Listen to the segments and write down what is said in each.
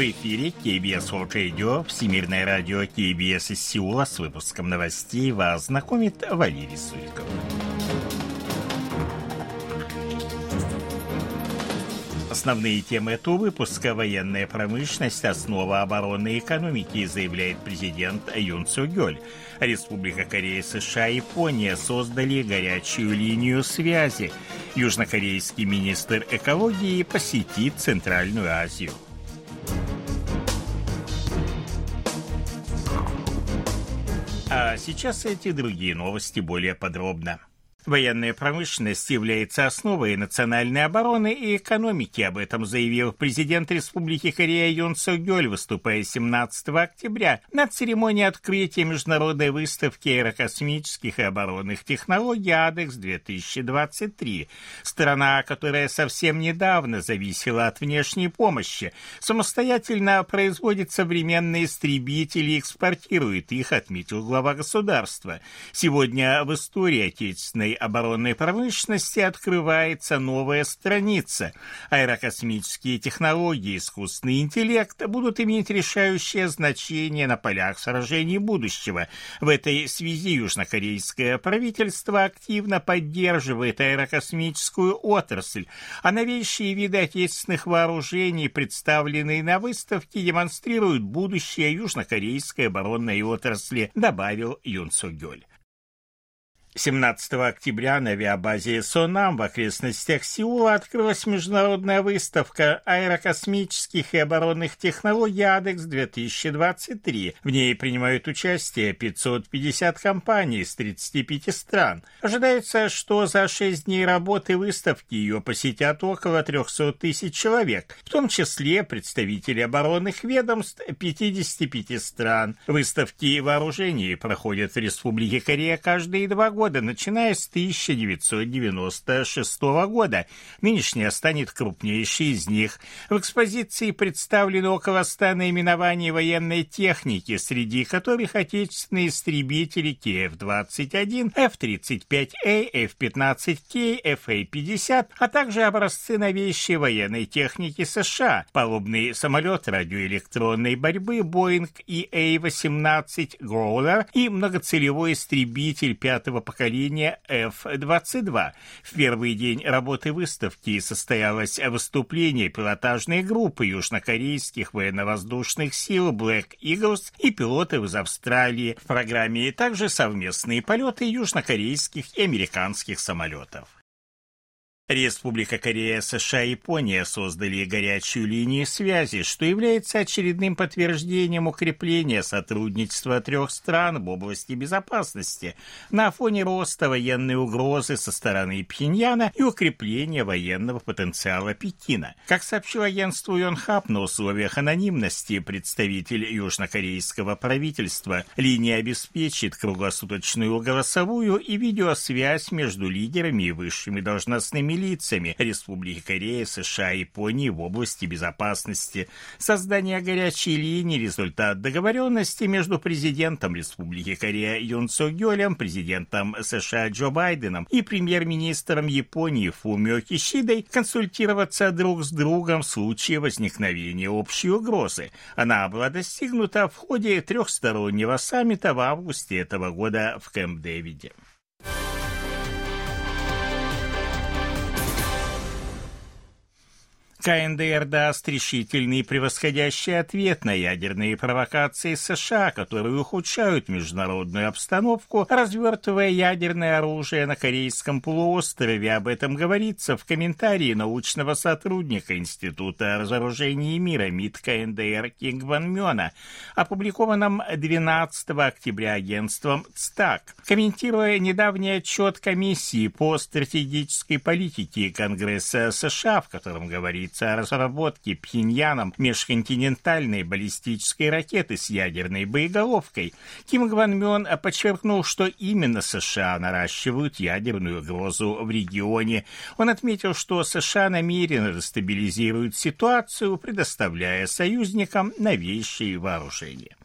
В эфире KBS World Radio, Всемирное радио KBS из Сеула с выпуском новостей вас знакомит Валерий Суриков. Основные темы этого выпуска – военная промышленность, основа обороны и экономики, заявляет президент Юн Су Гёль. Республика Корея, США и Япония создали горячую линию связи. Южнокорейский министр экологии посетит Центральную Азию. А сейчас эти другие новости более подробно. Военная промышленность является основой национальной обороны и экономики. Об этом заявил президент Республики Корея Юн Су Гёль, выступая 17 октября на церемонии открытия международной выставки аэрокосмических и оборонных технологий АДЕКС-2023. Страна, которая совсем недавно зависела от внешней помощи, самостоятельно производит современные истребители и экспортирует их, отметил глава государства. Сегодня в истории отечественной мировой оборонной промышленности открывается новая страница. Аэрокосмические технологии, искусственный интеллект будут иметь решающее значение на полях сражений будущего. В этой связи южнокорейское правительство активно поддерживает аэрокосмическую отрасль, а новейшие виды отечественных вооружений, представленные на выставке, демонстрируют будущее южнокорейской оборонной отрасли, добавил Юн Сугёль. 17 октября на авиабазе Сонам в окрестностях Сеула открылась международная выставка аэрокосмических и оборонных технологий АДЕКС-2023. В ней принимают участие 550 компаний из 35 стран. Ожидается, что за 6 дней работы выставки ее посетят около 300 тысяч человек, в том числе представители оборонных ведомств 55 стран. Выставки вооружений проходят в Республике Корея каждые два года года, начиная с 1996 года. Нынешняя станет крупнейшей из них. В экспозиции представлены около 100 наименований военной техники, среди которых отечественные истребители КФ-21, F-35A, F-15K, FA-50, а также образцы новейшей военной техники США, палубный самолет радиоэлектронной борьбы Boeing EA-18 Growler и многоцелевой истребитель пятого поколения F-22. В первый день работы выставки состоялось выступление пилотажной группы южнокорейских военно-воздушных сил Black Eagles и пилотов из Австралии. В программе также совместные полеты южнокорейских и американских самолетов. Республика Корея, США и Япония создали горячую линию связи, что является очередным подтверждением укрепления сотрудничества трех стран в области безопасности на фоне роста военной угрозы со стороны Пхеньяна и укрепления военного потенциала Пекина. Как сообщил агентству Йонхап на условиях анонимности представитель южнокорейского правительства, линия обеспечит круглосуточную голосовую и видеосвязь между лидерами и высшими должностными лицами Республики Корея, США и Японии в области безопасности. Создание горячей линии – результат договоренности между президентом Республики Корея Юн Со Гёлем, президентом США Джо Байденом и премьер-министром Японии Фумио Кишидой консультироваться друг с другом в случае возникновения общей угрозы. Она была достигнута в ходе трехстороннего саммита в августе этого года в Кэмп-Дэвиде. КНДР даст решительный превосходящий ответ на ядерные провокации США, которые ухудшают международную обстановку, развертывая ядерное оружие на Корейском полуострове. Об этом говорится в комментарии научного сотрудника Института разоружения мира МИД КНДР Кинг Ван Мёна, опубликованном 12 октября агентством ЦТАК. Комментируя недавний отчет комиссии по стратегической политике Конгресса США, в котором говорится говорится о разработке Пхеньяном межконтинентальной баллистической ракеты с ядерной боеголовкой, Ким Гван Мён подчеркнул, что именно США наращивают ядерную угрозу в регионе. Он отметил, что США намеренно дестабилизируют ситуацию, предоставляя союзникам новейшие вооружения.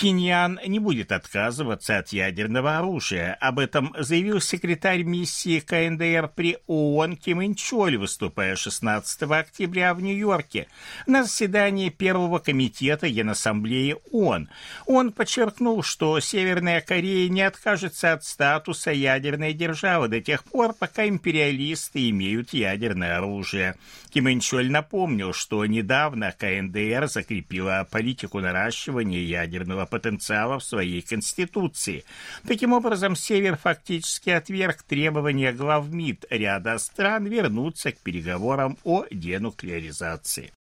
Пиньян не будет отказываться от ядерного оружия. Об этом заявил секретарь миссии КНДР при ООН Ким Ин Чоль, выступая 16 октября в Нью-Йорке на заседании Первого комитета Генассамблеи ООН. Он подчеркнул, что Северная Корея не откажется от статуса ядерной державы до тех пор, пока империалисты имеют ядерное оружие. Ким Ин Чоль напомнил, что недавно КНДР закрепила политику наращивания ядерного потенциала в своей конституции. Таким образом, Север фактически отверг требования глав МИД ряда стран вернуться к переговорам о денуклеаризации.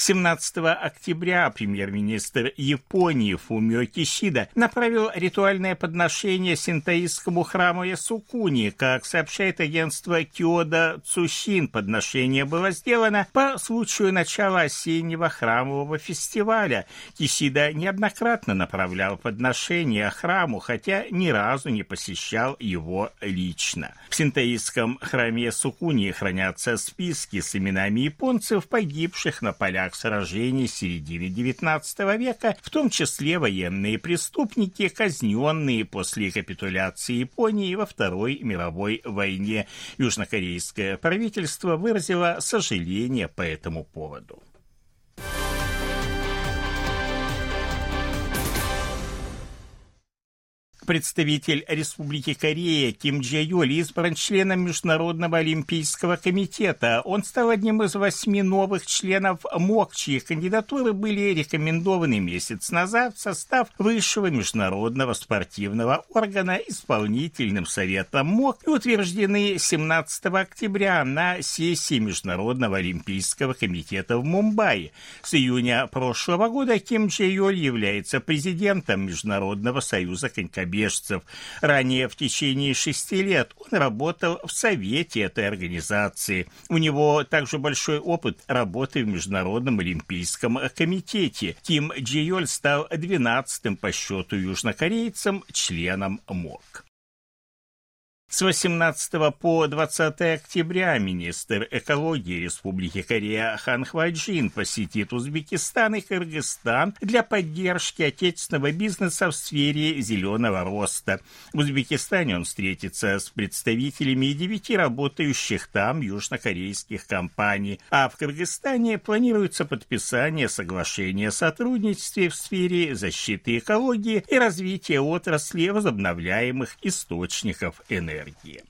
17 октября премьер-министр Японии Фумио Кишида направил ритуальное подношение синтоистскому храму Ясукуни. Как сообщает агентство Киода Цусин, подношение было сделано по случаю начала осеннего храмового фестиваля. Кишида неоднократно направлял подношение храму, хотя ни разу не посещал его лично. В синтоистском храме Ясукуни хранятся списки с именами японцев, погибших на полях полях сражений середины XIX века, в том числе военные преступники, казненные после капитуляции Японии во Второй мировой войне. Южнокорейское правительство выразило сожаление по этому поводу. Представитель Республики Корея Ким Джей Юль избран членом Международного олимпийского комитета. Он стал одним из восьми новых членов МОК, чьи кандидатуры были рекомендованы месяц назад в состав Высшего международного спортивного органа исполнительным советом МОК и утверждены 17 октября на сессии Международного олимпийского комитета в Мумбаи. С июня прошлого года Ким Джей Юль является президентом Международного союза конькобежцев конькобежцев. Ранее в течение шести лет он работал в совете этой организации. У него также большой опыт работы в Международном олимпийском комитете. Ким Джиоль стал 12-м по счету южнокорейцем членом МОК. С 18 по 20 октября министр экологии Республики Корея Хан Хваджин посетит Узбекистан и Кыргызстан для поддержки отечественного бизнеса в сфере зеленого роста. В Узбекистане он встретится с представителями девяти работающих там южнокорейских компаний, а в Кыргызстане планируется подписание соглашения о сотрудничестве в сфере защиты экологии и развития отрасли возобновляемых источников энергии энергии.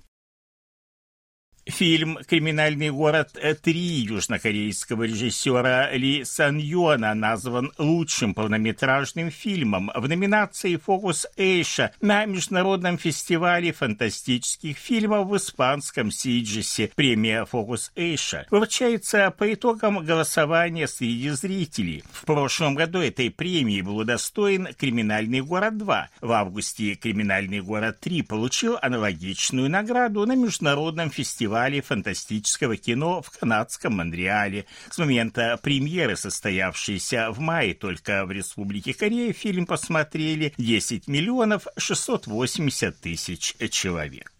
Фильм «Криминальный город 3» южнокорейского режиссера Ли Сан Йона назван лучшим полнометражным фильмом в номинации «Фокус Эйша» на Международном фестивале фантастических фильмов в испанском Сиджесе. Премия «Фокус Эйша» вручается по итогам голосования среди зрителей. В прошлом году этой премии был удостоен «Криминальный город 2». В августе «Криминальный город 3» получил аналогичную награду на Международном фестивале фестивале фантастического кино в канадском Монреале. С момента премьеры, состоявшейся в мае только в Республике Корея, фильм посмотрели 10 миллионов 680 тысяч человек.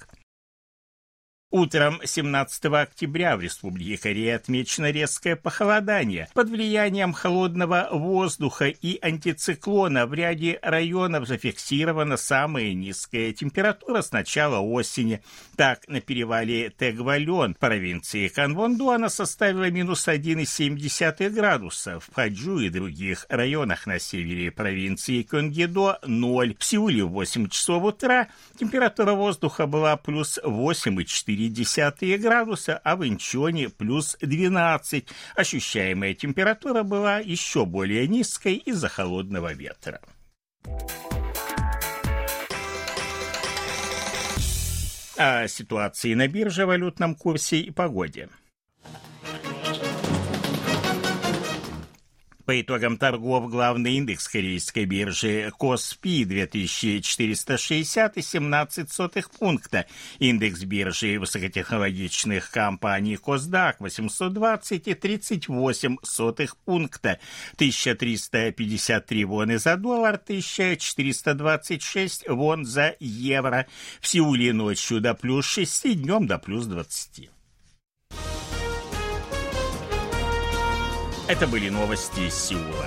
Утром 17 октября в Республике Корея отмечено резкое похолодание. Под влиянием холодного воздуха и антициклона в ряде районов зафиксирована самая низкая температура с начала осени. Так, на перевале Тегвален провинции Канвонду она составила минус 1,7 градуса. В Хаджу и других районах на севере провинции Кёнгидо – 0. В Сеуле в 8 часов утра температура воздуха была плюс 8,4 4,4 градуса, а в Инчоне плюс 12. Ощущаемая температура была еще более низкой из-за холодного ветра. О ситуации на бирже, валютном курсе и погоде – По итогам торгов главный индекс корейской биржи Коспи 2460,17 пункта. Индекс биржи высокотехнологичных компаний Косдак 820,38 пункта. 1353 воны за доллар, 1426 вон за евро. В Сеуле ночью до плюс 6, днем до плюс 20. Это были новости Сеула.